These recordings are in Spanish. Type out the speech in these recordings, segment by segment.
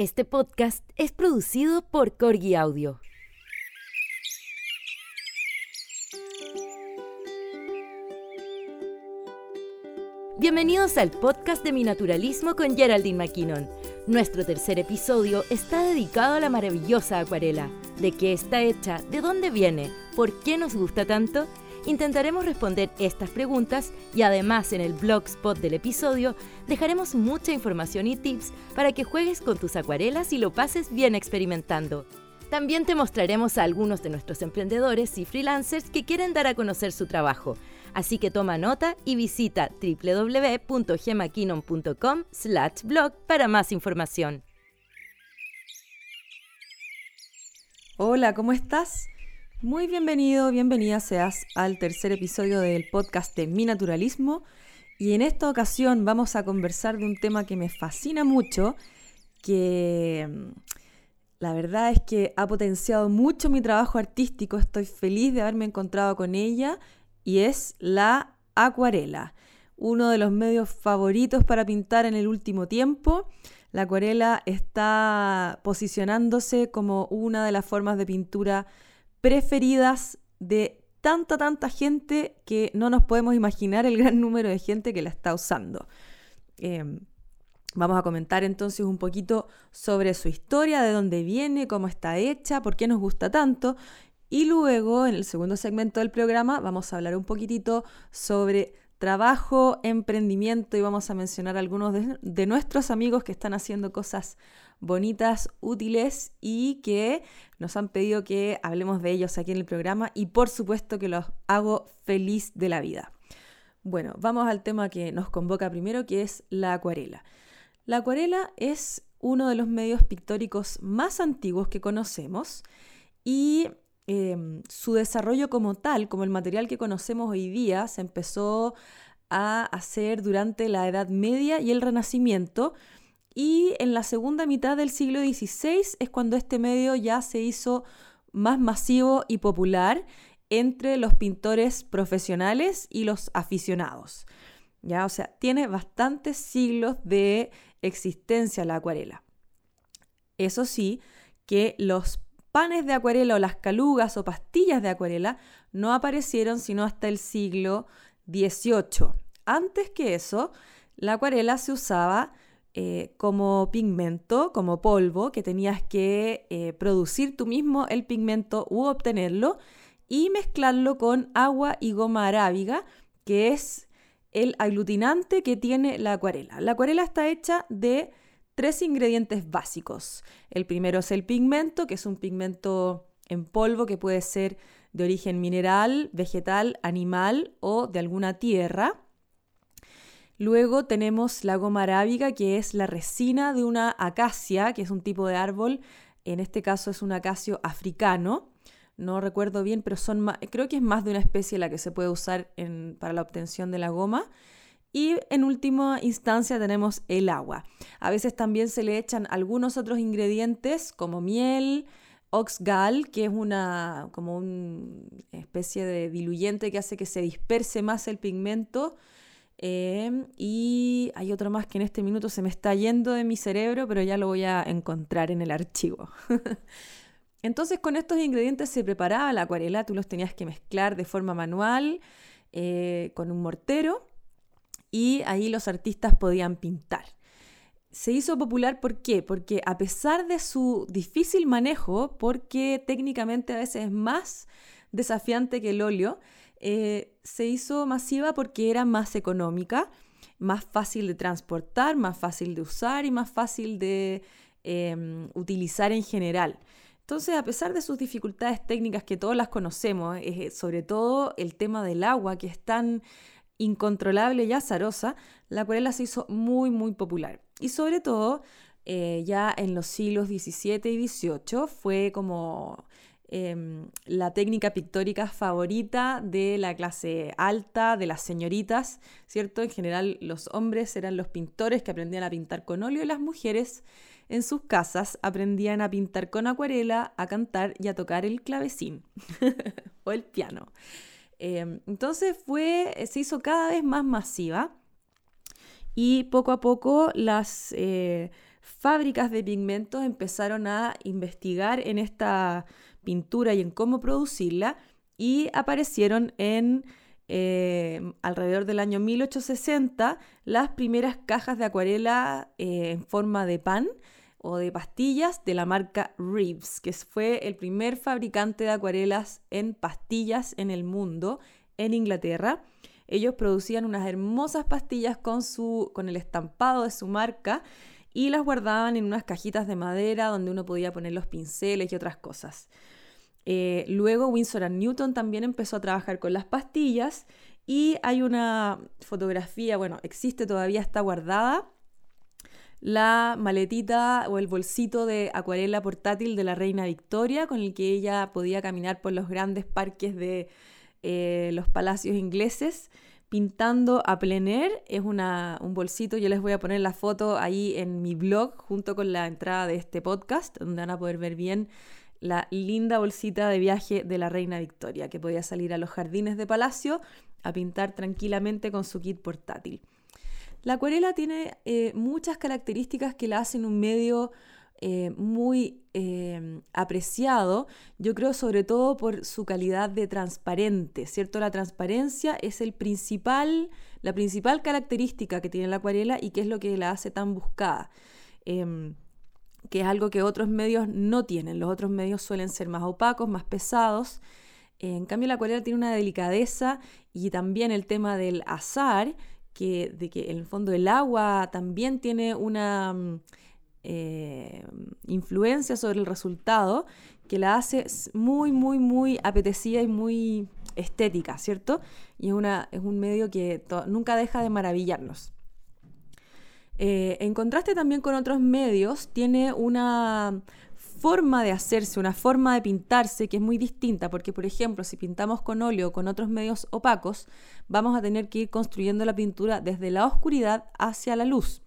Este podcast es producido por Corgi Audio. Bienvenidos al podcast de Mi Naturalismo con Geraldine McKinnon. Nuestro tercer episodio está dedicado a la maravillosa acuarela. ¿De qué está hecha? ¿De dónde viene? ¿Por qué nos gusta tanto? Intentaremos responder estas preguntas y además en el blogspot del episodio dejaremos mucha información y tips para que juegues con tus acuarelas y lo pases bien experimentando. También te mostraremos a algunos de nuestros emprendedores y freelancers que quieren dar a conocer su trabajo. Así que toma nota y visita www.gemakinon.com blog para más información. Hola, ¿cómo estás? Muy bienvenido, bienvenida seas al tercer episodio del podcast de Mi Naturalismo y en esta ocasión vamos a conversar de un tema que me fascina mucho, que mm, la verdad es que ha potenciado mucho mi trabajo artístico, estoy feliz de haberme encontrado con ella y es la acuarela, uno de los medios favoritos para pintar en el último tiempo. La acuarela está posicionándose como una de las formas de pintura preferidas de tanta, tanta gente que no nos podemos imaginar el gran número de gente que la está usando. Em, vamos a comentar entonces un poquito sobre su historia, de dónde viene, cómo está hecha, por qué nos gusta tanto. Y luego, en el segundo segmento del programa, vamos a hablar un poquitito sobre trabajo, emprendimiento y vamos a mencionar algunos de, de nuestros amigos que están haciendo cosas bonitas, útiles y que nos han pedido que hablemos de ellos aquí en el programa y por supuesto que los hago feliz de la vida. Bueno, vamos al tema que nos convoca primero, que es la acuarela. La acuarela es uno de los medios pictóricos más antiguos que conocemos y em, su desarrollo como tal, como el material que conocemos hoy día, se empezó a hacer durante la Edad Media y el Renacimiento, y en la segunda mitad del siglo XVI es cuando este medio ya se hizo más masivo y popular entre los pintores profesionales y los aficionados. ¿Ya? O sea, tiene bastantes siglos de existencia la acuarela. Eso sí, que los panes de acuarela o las calugas o pastillas de acuarela no aparecieron sino hasta el siglo XVIII. Antes que eso, la acuarela se usaba eh, como pigmento, como polvo, que tenías que eh, producir tú mismo el pigmento u obtenerlo y mezclarlo con agua y goma arábiga, que es el aglutinante que tiene la acuarela. La acuarela está hecha de tres ingredientes básicos. El primero es el pigmento, que es un pigmento en polvo que puede ser de origen mineral, vegetal, animal o de alguna tierra. Luego tenemos la goma arábiga, que es la resina de una acacia, que es un tipo de árbol. En este caso es un acacio africano. No recuerdo bien, pero son creo que es más de una especie la que se puede usar para la obtención de la goma. Y en última instancia tenemos el agua. A veces también se le echan algunos otros ingredientes como miel, oxgal, que es una como una especie de diluyente que hace que se disperse más el pigmento Em, y hay otro más que en este minuto se me está yendo de mi cerebro, pero ya lo voy a encontrar en el archivo. Entonces con estos ingredientes se preparaba la acuarela, tú los tenías que mezclar de forma manual eh, con un mortero y ahí los artistas podían pintar. Se hizo popular ¿por qué? Porque a pesar de su difícil manejo, porque técnicamente a veces es más desafiante que el óleo, eh, se hizo masiva porque era más económica, más fácil de transportar, más fácil de usar y más fácil de em, utilizar en general. Entonces, a pesar de sus dificultades técnicas que todas las conocemos, eh, sobre todo el tema del agua, que es tan incontrolable y azarosa, la acuarela se hizo muy, muy popular. Y sobre todo, eh, ya en los siglos XVII y XVIII fue como Em, la técnica pictórica favorita de la clase alta, de las señoritas, ¿cierto? En general los hombres eran los pintores que aprendían a pintar con óleo y las mujeres en sus casas aprendían a pintar con acuarela, a cantar y a tocar el clavecín o el piano. Em, entonces fue, se hizo cada vez más masiva y poco a poco las... Eh, fábricas de pigmentos empezaron a investigar en esta pintura y en cómo producirla y aparecieron en eh, alrededor del año 1860 las primeras cajas de acuarela eh, en forma de pan o de pastillas de la marca Reeves, que fue el primer fabricante de acuarelas en pastillas en el mundo en Inglaterra. Ellos producían unas hermosas pastillas con, su, con el estampado de su marca y las guardaban en unas cajitas de madera donde uno podía poner los pinceles y otras cosas. Eh, luego Winsor Newton también empezó a trabajar con las pastillas y hay una fotografía, bueno, existe todavía, está guardada, la maletita o el bolsito de acuarela portátil de la reina Victoria con el que ella podía caminar por los grandes parques de eh, los palacios ingleses pintando a plener. Es una, un bolsito, yo les voy a poner la foto ahí en mi blog junto con la entrada de este podcast, donde van a poder ver bien la linda bolsita de viaje de la reina Victoria, que podía salir a los jardines de palacio a pintar tranquilamente con su kit portátil. La acuarela tiene eh, muchas características que la hacen un medio eh, muy eh, apreciado, yo creo sobre todo por su calidad de transparente, ¿cierto? La transparencia es el principal, la principal característica que tiene la acuarela y que es lo que la hace tan buscada. Em, que es algo que otros medios no tienen. Los otros medios suelen ser más opacos, más pesados. En cambio, la acuarela tiene una delicadeza y también el tema del azar, que, de que en el fondo el agua también tiene una mm, eh, influencia sobre el resultado que la hace muy, muy, muy apetecida y muy estética, ¿cierto? Y es, una, es un medio que nunca deja de maravillarnos. Eh, en contraste también con otros medios, tiene una forma de hacerse, una forma de pintarse que es muy distinta, porque por ejemplo, si pintamos con óleo o con otros medios opacos, vamos a tener que ir construyendo la pintura desde la oscuridad hacia la luz.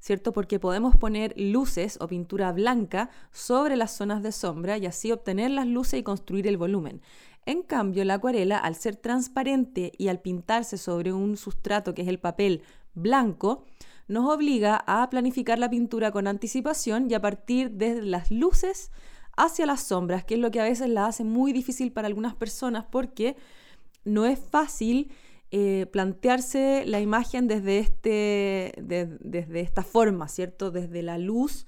¿Cierto? Porque podemos poner luces o pintura blanca sobre las zonas de sombra y así obtener las luces y construir el volumen. En cambio, la acuarela, al ser transparente y al pintarse sobre un sustrato que es el papel blanco, nos obliga a planificar la pintura con anticipación y a partir de las luces hacia las sombras, que es lo que a veces la hace muy difícil para algunas personas porque no es fácil eh, plantearse la imagen desde, este, desde esta forma, ¿cierto? Desde la luz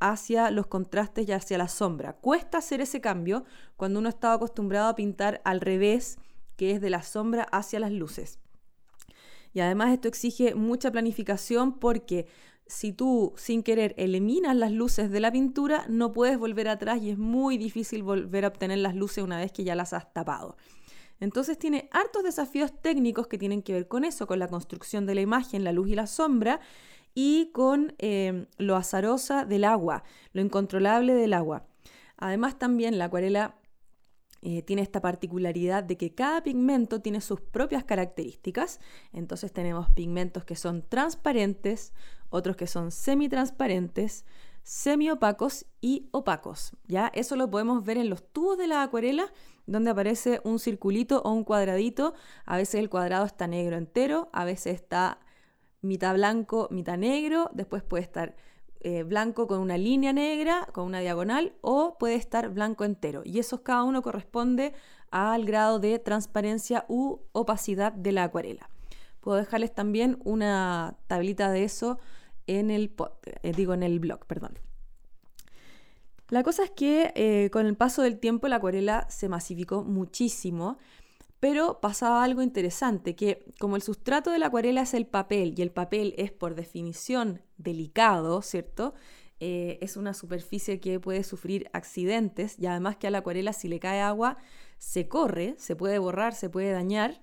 hacia los contrastes y hacia la sombra. Cuesta hacer ese cambio cuando uno está acostumbrado a pintar al revés, que es de la sombra hacia las luces. Y además esto exige mucha planificación porque si tú sin querer eliminas las luces de la pintura, no puedes volver atrás y es muy difícil volver a obtener las luces una vez que ya las has tapado. Entonces tiene hartos desafíos técnicos que tienen que ver con eso, con la construcción de la imagen, la luz y la sombra, y con eh, lo azarosa del agua, lo incontrolable del agua. Además también la acuarela eh, tiene esta particularidad de que cada pigmento tiene sus propias características. Entonces tenemos pigmentos que son transparentes, otros que son semitransparentes, semiopacos y opacos. ¿ya? Eso lo podemos ver en los tubos de la acuarela, donde aparece un circulito o un cuadradito. A veces el cuadrado está negro entero, a veces está mitad blanco, mitad negro, después puede estar eh, blanco con una línea negra, con una diagonal, o puede estar blanco entero. Y eso cada uno corresponde al grado de transparencia u opacidad de la acuarela. Puedo dejarles también una tablita de eso en el, eh, digo, en el blog. Perdón. La cosa es que eh, con el paso del tiempo la acuarela se masificó muchísimo pero pasaba algo interesante, que como el sustrato de la acuarela es el papel y el papel es por definición delicado, ¿cierto? Eh, es una superficie que puede sufrir accidentes y además que a la acuarela si le cae agua se corre, se puede borrar, se puede dañar,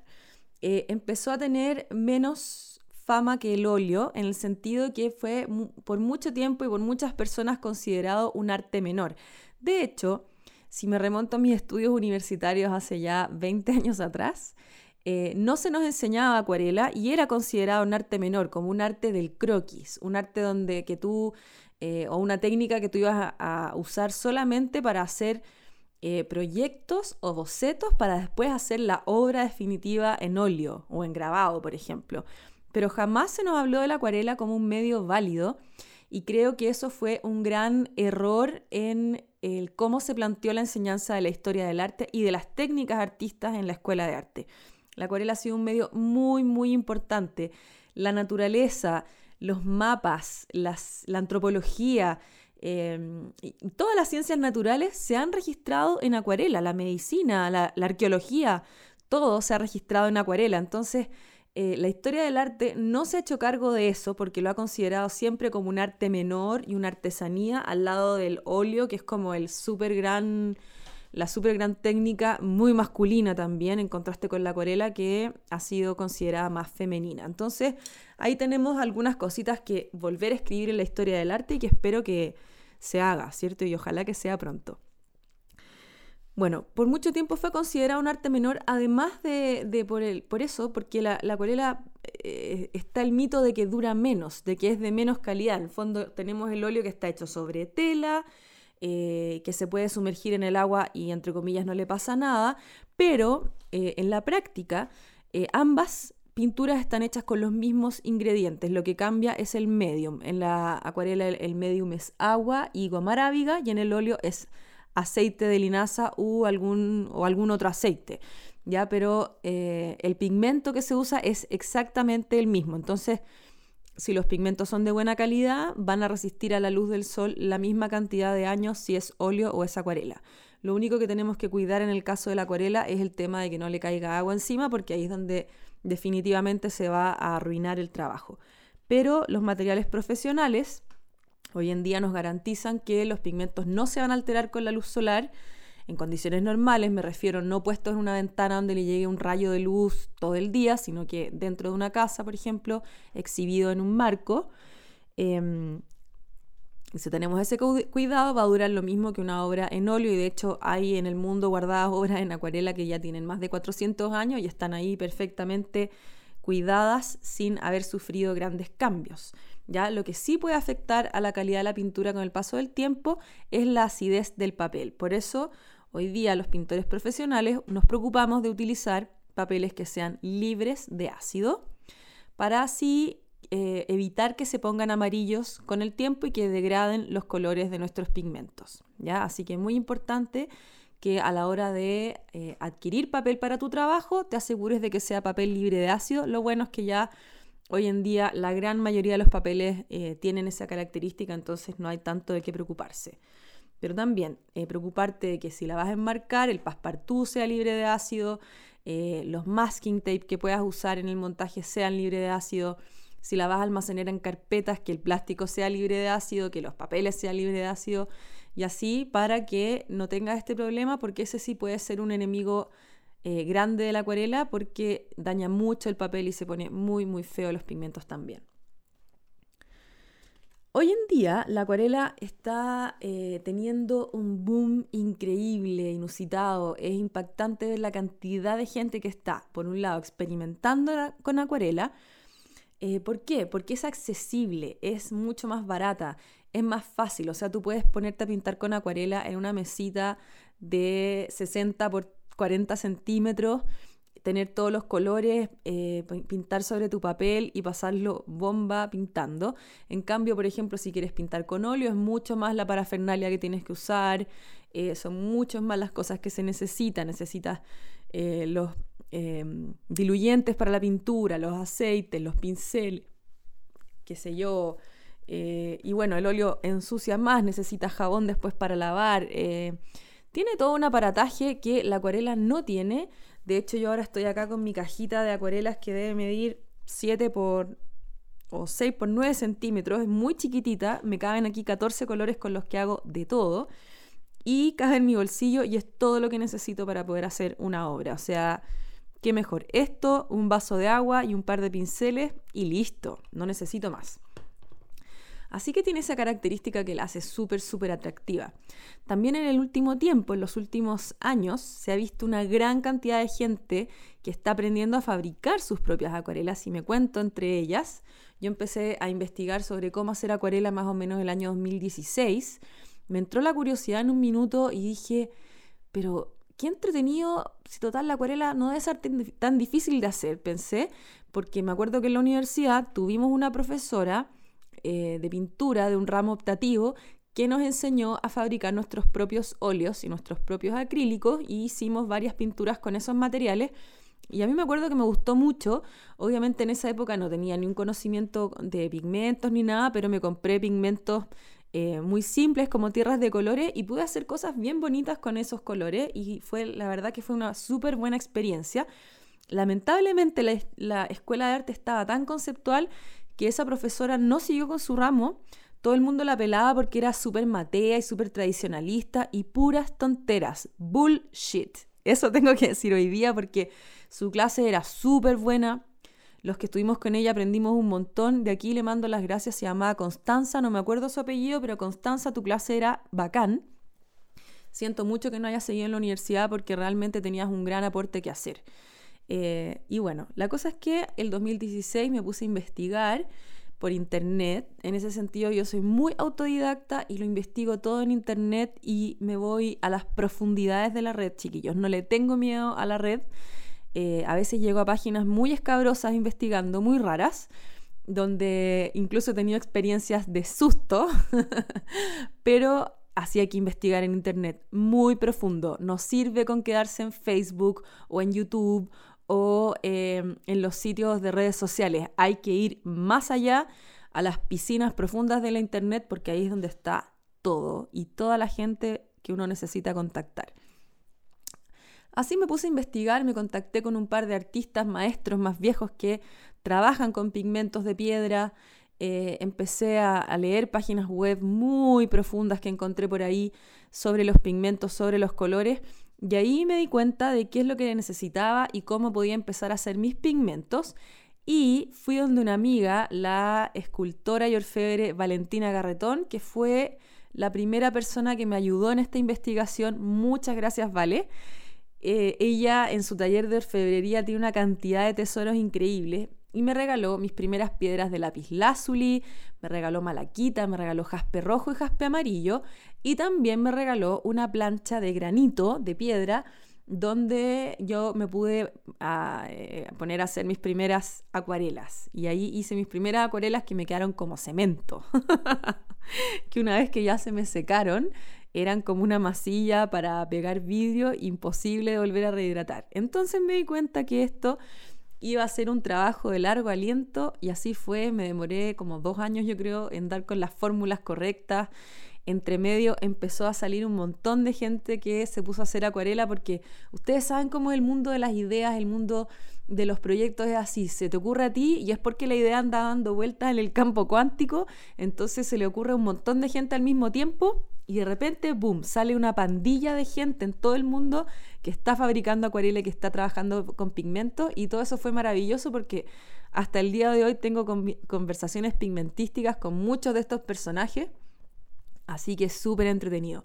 eh, empezó a tener menos fama que el óleo en el sentido que fue por mucho tiempo y por muchas personas considerado un arte menor. De hecho, si me remonto a mis estudios universitarios hace ya 20 años atrás, eh, no se nos enseñaba acuarela y era considerado un arte menor, como un arte del croquis, un arte donde que tú, eh, o una técnica que tú ibas a, usar solamente para hacer eh, proyectos o bocetos para después hacer la obra definitiva en óleo o en grabado, por ejemplo. Pero jamás se nos habló de la acuarela como un medio válido y creo que eso fue un gran error en el cómo se planteó la enseñanza de la historia del arte y de las técnicas artistas en la escuela de arte. La acuarela ha sido un medio muy, muy importante. La naturaleza, los mapas, la antropología, em, todas las ciencias naturales se han registrado en acuarela, la medicina, la arqueología, todo se ha registrado en acuarela. Entonces, eh, la historia del arte no se ha hecho cargo de eso porque lo ha considerado siempre como un arte menor y una artesanía al lado del óleo, que es como el super gran, la super gran técnica, muy masculina también, en contraste con la acuarela, que ha sido considerada más femenina. Entonces, ahí tenemos algunas cositas que volver a escribir en la historia del arte y que espero que se haga, ¿cierto? Y ojalá que sea pronto. Bueno, por mucho tiempo fue considerado un arte menor, además de, por, el, por eso, porque la, acuarela eh, está el mito de que dura menos, de que es de menos calidad. En el fondo tenemos el óleo que está hecho sobre tela, eh, que se puede sumergir en el agua y entre comillas no le pasa nada, pero eh, en la práctica ambas pinturas están hechas con los mismos ingredientes, lo que cambia es el medium. En la acuarela el, el medium es agua y goma y en el óleo es aceite de linaza u algún, o algún otro aceite. ¿ya? Pero eh, el pigmento que se usa es exactamente el mismo. Entonces, si los pigmentos son de buena calidad, van a resistir a la luz del sol la misma cantidad de años si es óleo o es acuarela. Lo único que tenemos que cuidar en el caso de la acuarela es el tema de que no le caiga agua encima, porque ahí es donde definitivamente se va a arruinar el trabajo. Pero los materiales profesionales, Hoy en día nos garantizan que los pigmentos no se van a alterar con la luz solar en condiciones normales, me refiero no puestos en una ventana donde le llegue un rayo de luz todo el día, sino que dentro de una casa, por ejemplo, exhibido en un marco. Em, si tenemos ese cuidado, va a durar lo mismo que una obra en óleo y de hecho hay en el mundo guardadas obras en acuarela que ya tienen más de 400 años y están ahí perfectamente cuidadas sin haber sufrido grandes cambios. ¿Ya? Lo que sí puede afectar a la calidad de la pintura con el paso del tiempo es la acidez del papel. Por eso, hoy día los pintores profesionales nos preocupamos de utilizar papeles que sean libres de ácido para así eh, evitar que se pongan amarillos con el tiempo y que degraden los colores de nuestros pigmentos. ¿ya? Así que es muy importante que a la hora de eh, adquirir papel para tu trabajo te asegures de que sea papel libre de ácido. Lo bueno es que ya Hoy en día la gran mayoría de los papeles eh, tienen esa característica, entonces no hay tanto de qué preocuparse. Pero también eh, preocuparte de que si la vas a enmarcar, el passepartout sea libre de ácido, eh, los masking tape que puedas usar en el montaje sean libres de ácido, si la vas a almacenar en carpetas, que el plástico sea libre de ácido, que los papeles sean libres de ácido, y así para que no tengas este problema, porque ese sí puede ser un enemigo eh, grande de la acuarela porque daña mucho el papel y se pone muy muy feo los pigmentos también. Hoy en día la acuarela está eh, teniendo un boom increíble, inusitado. Es impactante ver la cantidad de gente que está, por un lado, experimentando con acuarela. Eh, ¿Por qué? Porque es accesible, es mucho más barata, es más fácil. O sea, tú puedes ponerte a pintar con acuarela en una mesita de 60 por 40 centímetros, tener todos los colores, eh, pintar sobre tu papel y pasarlo bomba pintando. En cambio, por ejemplo, si quieres pintar con óleo, es mucho más la parafernalia que tienes que usar, eh, son muchas más las cosas que se necesitan. Necesitas eh, los diluyentes para la pintura, los aceites, los pinceles, qué sé yo. y bueno, el óleo ensucia más, necesitas jabón después para lavar. Tiene todo un aparataje que la acuarela no tiene. De hecho, yo ahora estoy acá con mi cajita de acuarelas que debe medir 7 por o 6 por 9 centímetros. Es muy chiquitita. Me caben aquí 14 colores con los que hago de todo. Y cabe en mi bolsillo y es todo lo que necesito para poder hacer una obra. O sea, ¿qué mejor? Esto, un vaso de agua y un par de pinceles y listo. No necesito más. Así que tiene esa característica que la hace súper, súper atractiva. También en el último tiempo, en los últimos años, se ha visto una gran cantidad de gente que está aprendiendo a fabricar sus propias acuarelas y me cuento entre ellas. Yo empecé a investigar sobre cómo hacer acuarela más o menos en el año 2016. Me entró la curiosidad en un minuto y dije, pero qué entretenido, si total la acuarela no debe ser tan difícil de hacer, pensé, porque me acuerdo que en la universidad tuvimos una profesora eh, de pintura de un ramo optativo que nos enseñó a fabricar nuestros propios óleos y nuestros propios acrílicos y hicimos varias pinturas con esos materiales. Y a mí me acuerdo que me gustó mucho. Obviamente en esa época no tenía ni un conocimiento de pigmentos ni nada, pero me compré pigmentos eh, muy simples como tierras de colores y pude hacer cosas bien bonitas con esos colores y fue la verdad que fue una súper buena experiencia. Lamentablemente la, la, escuela de arte estaba tan conceptual que esa profesora no siguió con su ramo. Todo el mundo la pelaba porque era súper matea y súper tradicionalista y puras tonteras. Bullshit. Eso tengo que decir hoy día porque su clase era súper buena, los que estuvimos con ella aprendimos un montón. De aquí le mando las gracias. Se llamaba Constanza, no me acuerdo su apellido, pero Constanza, tu clase era bacán. Siento mucho que no hayas seguido en la universidad porque realmente tenías un gran aporte que hacer. Eh, y bueno, la cosa es que el 2016 me puse a investigar por internet. En ese sentido yo soy muy autodidacta y lo investigo todo en internet y me voy a las profundidades de la red, chiquillos. No le tengo miedo a la red. Eh, a veces llego a páginas muy escabrosas investigando, muy raras, donde incluso he tenido experiencias de susto, pero así hay que investigar en Internet muy profundo. No sirve con quedarse en Facebook o en YouTube o em, en los sitios de redes sociales. Hay que ir más allá a las piscinas profundas de la Internet porque ahí es donde está todo y toda la gente que uno necesita contactar. Así me puse a investigar, me contacté con un par de artistas maestros más viejos que trabajan con pigmentos de piedra. Eh, empecé a, leer páginas web muy profundas que encontré por ahí sobre los pigmentos, sobre los colores. Y ahí me di cuenta de qué es lo que necesitaba y cómo podía empezar a hacer mis pigmentos. Y fui donde una amiga, la escultora y orfebre Valentina Garretón, que fue la primera persona que me ayudó en esta investigación. Muchas gracias, Vale. Eh, ella en su taller de orfebrería tiene una cantidad de tesoros increíbles y me regaló mis primeras piedras de lápiz lazuli, me regaló malaquita, me regaló jaspe rojo y jaspe amarillo y también me regaló una plancha de granito de piedra donde yo me pude ah, eh, poner a hacer mis primeras acuarelas. Y ahí hice mis primeras acuarelas que me quedaron como cemento. que una vez que ya se me secaron, eran como una masilla para pegar vidrio, imposible de volver a rehidratar. Entonces me di cuenta que esto iba a ser un trabajo de largo aliento y así fue, me demoré como dos años yo creo en dar con las fórmulas correctas. Entre medio empezó a salir un montón de gente que se puso a hacer acuarela porque ustedes saben cómo es el mundo de las ideas, el mundo de los proyectos es así, se te ocurre a ti y es porque la idea anda dando vueltas en el campo cuántico, entonces se le ocurre a un montón de gente al mismo tiempo y de repente, boom, sale una pandilla de gente en todo el mundo que está fabricando acuarela, que está trabajando con pigmentos y todo eso fue maravilloso porque hasta el día de hoy tengo conversaciones pigmentísticas con muchos de estos personajes, así que es súper entretenido.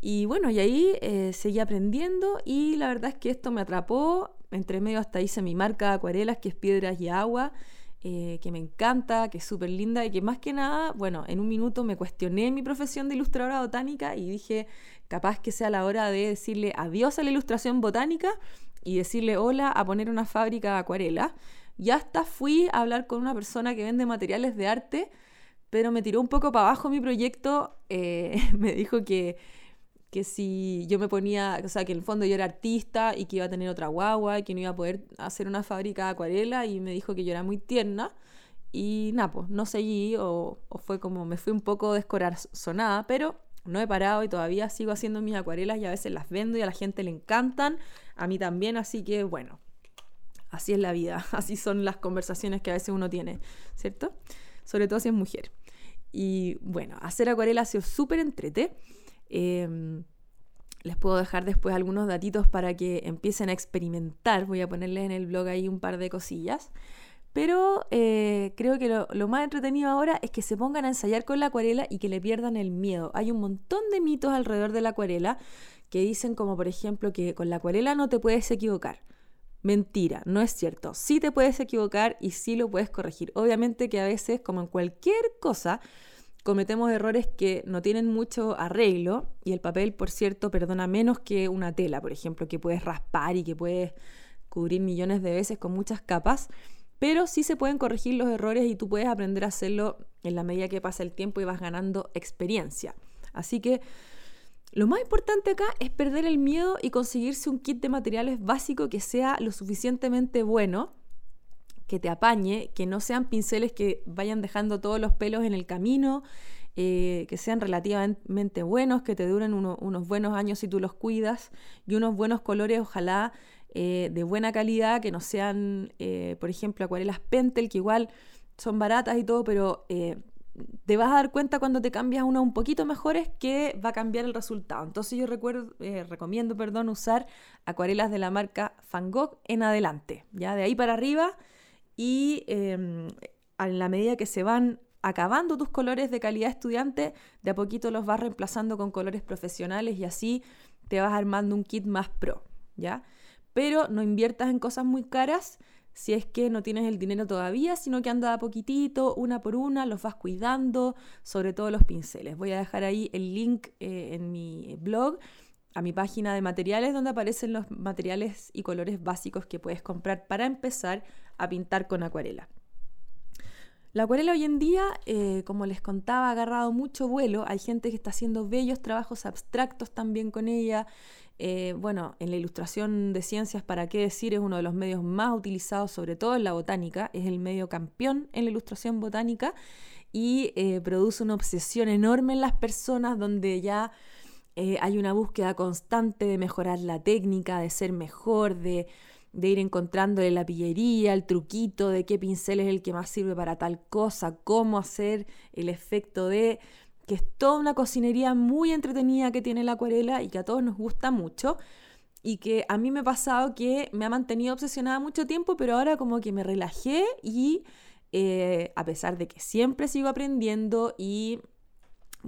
Y bueno, y ahí eh, seguí aprendiendo y la verdad es que esto me atrapó, entre medio hasta hice mi marca de acuarelas que es Piedras y Agua eh, que me encanta, que es súper linda y que más que nada, bueno, en un minuto me cuestioné mi profesión de ilustradora botánica y dije, capaz que sea la hora de decirle adiós a la ilustración botánica y decirle hola a poner una fábrica de acuarela. Y hasta fui a hablar con una persona que vende materiales de arte, pero me tiró un poco para abajo mi proyecto, eh, me dijo que que si yo me ponía, o sea, que en el fondo yo era artista y que iba a tener otra guagua y que no iba a poder hacer una fábrica de acuarela y me dijo que yo era muy tierna y nada, pues no seguí o, o, fue como me fui un poco descorazonada, pero no he parado y todavía sigo haciendo mis acuarelas y a veces las vendo y a la gente le encantan, a mí también, así que bueno, así es la vida, así son las conversaciones que a veces uno tiene, ¿cierto? Sobre todo si es mujer. Y bueno, hacer acuarela ha sido súper entrete. Em, les puedo dejar después algunos datitos para que empiecen a experimentar. Voy a ponerles en el blog ahí un par de cosillas. Pero eh, creo que lo, más entretenido ahora es que se pongan a ensayar con la acuarela y que le pierdan el miedo. Hay un montón de mitos alrededor de la acuarela que dicen como por ejemplo que con la acuarela no te puedes equivocar. Mentira, no es cierto. Sí te puedes equivocar y sí lo puedes corregir. Obviamente que a veces, como en cualquier cosa, cometemos errores que no tienen mucho arreglo y el papel, por cierto, perdona menos que una tela, por ejemplo, que puedes raspar y que puedes cubrir millones de veces con muchas capas. pero sí se pueden corregir los errores y tú puedes aprender a hacerlo en la medida que pasa el tiempo y vas ganando experiencia. Así que lo más importante acá es perder el miedo y conseguirse un kit de materiales básico que sea lo suficientemente bueno, que te apañe, que no sean pinceles que vayan dejando todos los pelos en el camino, eh, que sean relativamente buenos, que te duren unos buenos años si tú los cuidas y unos buenos colores, ojalá eh, de buena calidad, que no sean, eh, por ejemplo, acuarelas Pentel, que igual son baratas y todo, pero te vas a dar cuenta cuando te cambias a una un poquito mejores que va a cambiar el resultado. Entonces yo recuerdo, eh, recomiendo perdón, usar acuarelas de la marca Van Gogh en adelante, ya de ahí para arriba y em, a la medida que se van acabando tus colores de calidad estudiante, de a poquito los vas reemplazando con colores profesionales y así te vas armando un kit más pro, ¿ya? Pero no inviertas en cosas muy caras si es que no tienes el dinero todavía, sino que anda a poquitito, una por una, los vas cuidando, sobre todo los pinceles. Voy a dejar ahí el link eh, en mi blog a mi página de materiales donde aparecen los materiales y colores básicos que puedes comprar para empezar a pintar con acuarela. La acuarela hoy en día, eh, como les contaba, ha agarrado mucho vuelo. Hay gente que está haciendo bellos trabajos abstractos también con ella. Eh, bueno, en la ilustración de ciencias, para qué decir, es uno de los medios más utilizados, sobre todo en la botánica, es el medio campeón en la ilustración botánica y eh, produce una obsesión enorme en las personas donde ya eh, hay una búsqueda constante de mejorar la técnica, de ser mejor, de, de ir encontrándole la pillería, el truquito de qué pincel es el que más sirve para tal cosa, cómo hacer el efecto de que es toda una cocinería muy entretenida que tiene la acuarela y que a todos nos gusta mucho. Y que a mí me ha pasado que me ha mantenido obsesionada mucho tiempo, pero ahora como que me relajé y eh, a pesar de que siempre sigo aprendiendo y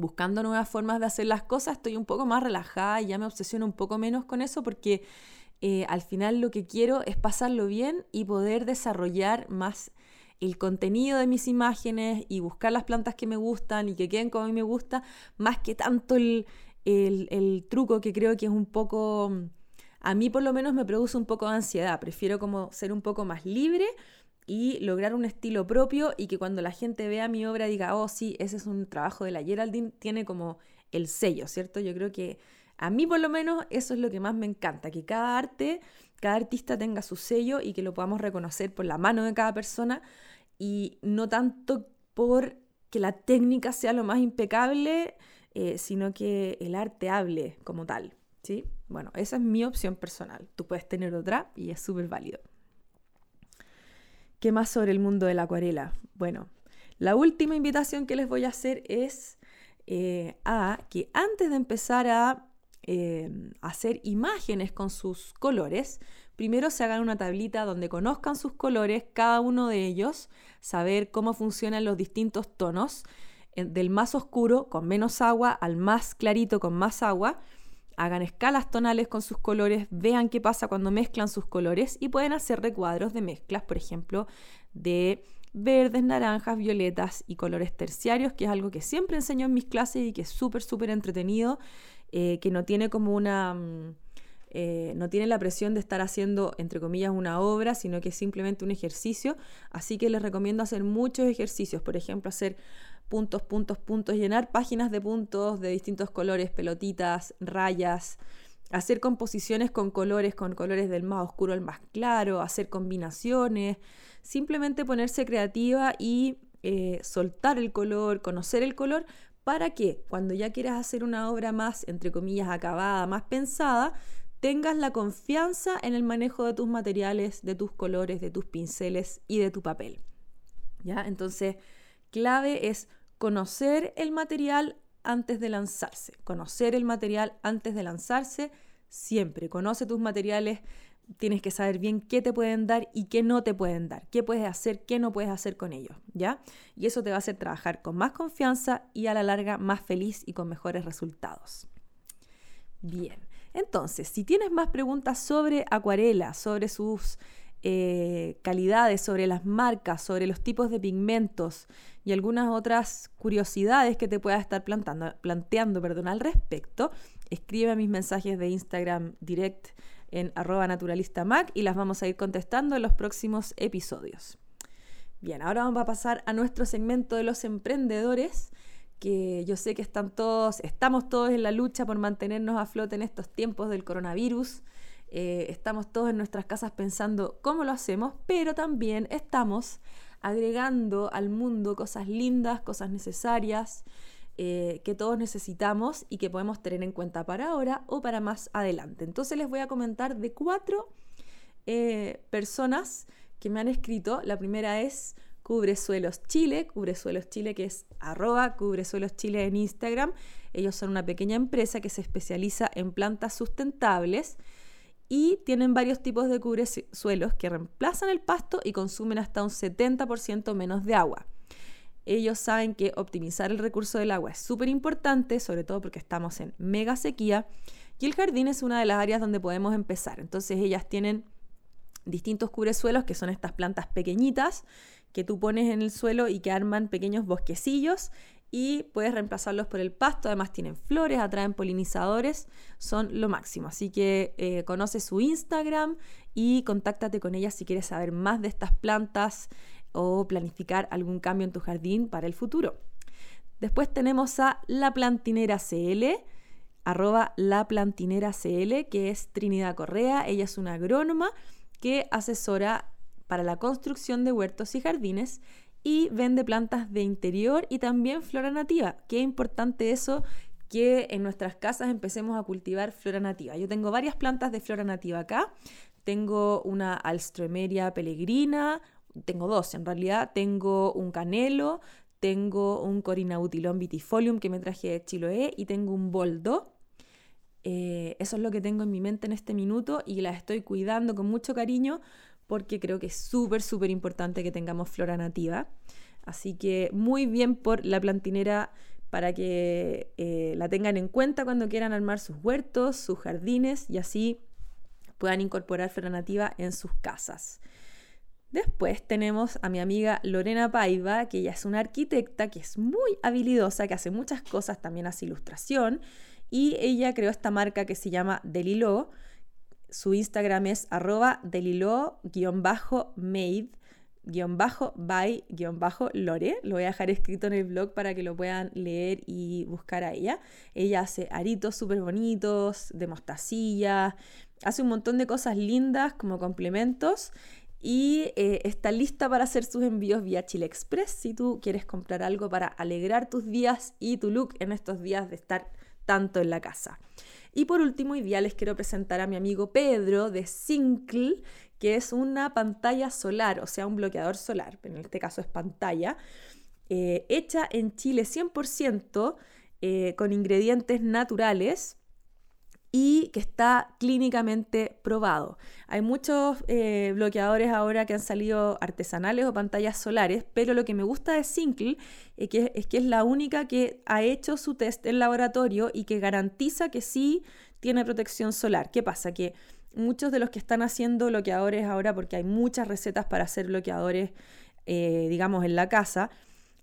buscando nuevas formas de hacer las cosas, estoy un poco más relajada y ya me obsesiono un poco menos con eso porque eh, al final lo que quiero es pasarlo bien y poder desarrollar más el contenido de mis imágenes y buscar las plantas que me gustan y que queden como a mí me gusta, más que tanto el, truco que creo que es un poco, a mí por lo menos me produce un poco de ansiedad. Prefiero como ser un poco más libre y lograr un estilo propio y que cuando la gente vea mi obra diga, oh sí, ese es un trabajo de la Geraldine, tiene como el sello, ¿cierto? Yo creo que a mí por lo menos eso es lo que más me encanta, que cada arte, cada artista tenga su sello y que lo podamos reconocer por la mano de cada persona y no tanto por que la técnica sea lo más impecable, eh, sino que el arte hable como tal. ¿sí? Bueno, esa es mi opción personal. Tú puedes tener otra y es súper válido. ¿Qué más sobre el mundo de la acuarela? Bueno, la última invitación que les voy a hacer es eh, a que antes de empezar a Em, hacer imágenes con sus colores, primero se hagan una tablita donde conozcan sus colores, cada uno de ellos, saber cómo funcionan los distintos tonos, del más oscuro con menos agua al más clarito con más agua. Hagan escalas tonales con sus colores, vean qué pasa cuando mezclan sus colores y pueden hacer recuadros de mezclas, por ejemplo, de verdes, naranjas, violetas y colores terciarios, que es algo que siempre enseño en mis clases y que es súper, súper entretenido eh, que no tiene como una... Mm, eh, no tiene la presión de estar haciendo, entre comillas, una obra, sino que es simplemente un ejercicio. Así que les recomiendo hacer muchos ejercicios. Por ejemplo, hacer puntos, puntos, puntos, llenar páginas de puntos de distintos colores, pelotitas, rayas, hacer composiciones con colores, con colores del más oscuro al más claro, hacer combinaciones, simplemente ponerse creativa y eh, soltar el color, conocer el color para que cuando ya quieras hacer una obra más, entre comillas, acabada, más pensada, tengas la confianza en el manejo de tus materiales, de tus colores, de tus pinceles y de tu papel. ¿Ya? Entonces, clave es conocer el material antes de lanzarse. Conocer el material antes de lanzarse siempre. Conoce tus materiales tienes que saber bien qué te pueden dar y qué no te pueden dar, qué puedes hacer, qué no puedes hacer con ellos, ¿ya? Y eso te va a hacer trabajar con más confianza y a la larga más feliz y con mejores resultados. Bien, entonces, si tienes más preguntas sobre acuarela, sobre sus eh, calidades, sobre las marcas, sobre los tipos de pigmentos y algunas otras curiosidades que te pueda estar planteando perdón, al respecto, escribe mis mensajes de Instagram direct en arroba naturalistamac y las vamos a ir contestando en los próximos episodios. Bien, ahora vamos a pasar a nuestro segmento de los emprendedores, que yo sé que están todos, estamos todos en la lucha por mantenernos a flote en estos tiempos del coronavirus. Eh, estamos todos en nuestras casas pensando cómo lo hacemos, pero también estamos agregando al mundo cosas lindas, cosas necesarias, eh, que todos necesitamos y que podemos tener en cuenta para ahora o para más adelante. Entonces les voy a comentar de cuatro eh, personas que me han escrito. La primera es Cubresuelos Chile, Cubresuelos Chile que es arroba Cubresuelos Chile en Instagram. Ellos son una pequeña empresa que se especializa en plantas sustentables y tienen varios tipos de cubresuelos que reemplazan el pasto y consumen hasta un 70% menos de agua ellos saben que optimizar el recurso del agua es súper importante, sobre todo porque estamos en mega sequía, y el jardín es una de las áreas donde podemos empezar. Entonces ellas tienen distintos cubresuelos, que son estas plantas pequeñitas que tú pones en el suelo y que arman pequeños bosquecillos y puedes reemplazarlos por el pasto. Además tienen flores, atraen polinizadores, son lo máximo. Así que eh, conoce su Instagram y contáctate con ellas si quieres saber más de estas plantas o planificar algún cambio en tu jardín para el futuro. Después tenemos a La Plantinera CL, arroba La CL, que es Trinidad Correa. Ella es una agrónoma que asesora para la construcción de huertos y jardines y vende plantas de interior y también flora nativa. Qué importante eso que en nuestras casas empecemos a cultivar flora nativa. Yo tengo varias plantas de flora nativa acá. Tengo una Alstroemeria peregrina, tengo dos en realidad, tengo un canelo, tengo un Corinautilon vitifolium que me traje de Chiloé y tengo un boldo. Eh, eso es lo que tengo en mi mente en este minuto y la estoy cuidando con mucho cariño porque creo que es súper, súper importante que tengamos flora nativa. Así que muy bien por la plantinera para que eh, la tengan en cuenta cuando quieran armar sus huertos, sus jardines y así puedan incorporar flora nativa en sus casas. Después tenemos a mi amiga Lorena Paiva, que ella es una arquitecta que es muy habilidosa, que hace muchas cosas, también hace ilustración, y ella creó esta marca que se llama Delilo. Su Instagram es arroba delilo-made by lore. Lo voy a dejar escrito en el blog para que lo puedan leer y buscar a ella. Ella hace aritos súper bonitos, de mostacilla, hace un montón de cosas lindas como complementos y eh, está lista para hacer sus envíos vía Chile Express si tú quieres comprar algo para alegrar tus días y tu look en estos días de estar tanto en la casa. Y por último, hoy día les quiero presentar a mi amigo Pedro de Sincle, que es una pantalla solar, o sea, un bloqueador solar, en este caso es pantalla, eh, hecha en Chile 100% eh, con ingredientes naturales y que está clínicamente probado. Hay muchos eh, bloqueadores ahora que han salido artesanales o pantallas solares, pero lo que me gusta de Sincle es que, es que es la única que ha hecho su test en laboratorio y que garantiza que sí tiene protección solar. ¿Qué pasa? Que muchos de los que están haciendo bloqueadores ahora, porque hay muchas recetas para hacer bloqueadores, eh, digamos, en la casa,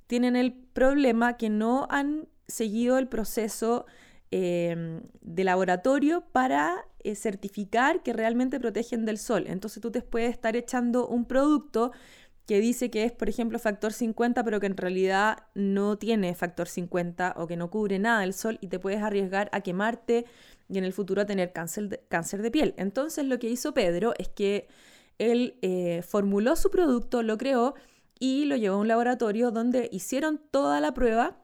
tienen el problema que no han seguido el proceso Em, de laboratorio para eh, certificar que realmente protegen del sol. Entonces tú te puedes estar echando un producto que dice que es, por ejemplo, factor 50, pero que en realidad no tiene factor 50 o que no cubre nada del sol y te puedes arriesgar a quemarte y en el futuro a tener cáncer de, cáncer de piel. Entonces lo que hizo Pedro es que él eh, formuló su producto, lo creó y lo llevó a un laboratorio donde hicieron toda la prueba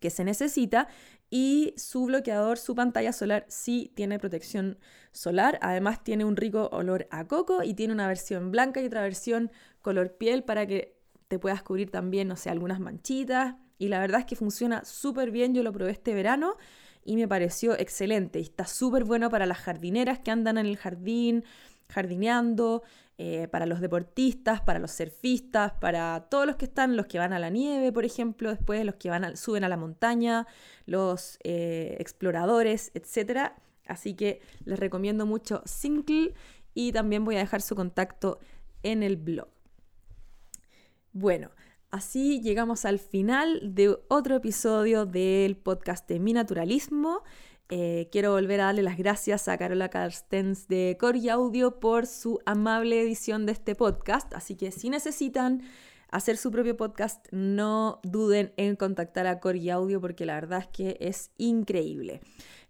que se necesita y su bloqueador, su pantalla solar sí tiene protección solar. Además tiene un rico olor a coco y tiene una versión blanca y otra versión color piel para que te puedas cubrir también, no sé, algunas manchitas. Y la verdad es que funciona súper bien. Yo lo probé este verano y me pareció excelente. Y está súper bueno para las jardineras que andan en el jardín, jardineando. Eh, para los deportistas, para los surfistas, para todos los que están, los que van a la nieve, por ejemplo, después los que van suben a la montaña, los eh, exploradores, etc. Así que les recomiendo mucho Single y también voy a dejar su contacto en el blog. Bueno, así llegamos al final de otro episodio del podcast de Mi Naturalismo. Eh, quiero volver a darle las gracias a Carola Carstens de Cori Audio por su amable edición de este podcast. Así que si necesitan hacer su propio podcast, no duden en contactar a Corgi Audio porque la verdad es que es increíble.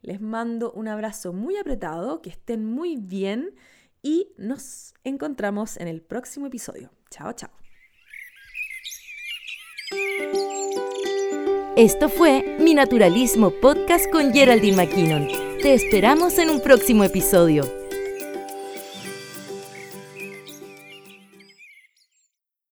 Les mando un abrazo muy apretado, que estén muy bien y nos encontramos en el próximo episodio. Chao, chao. Esto fue Mi Naturalismo Podcast con Geraldine McKinnon. Te esperamos en un próximo episodio.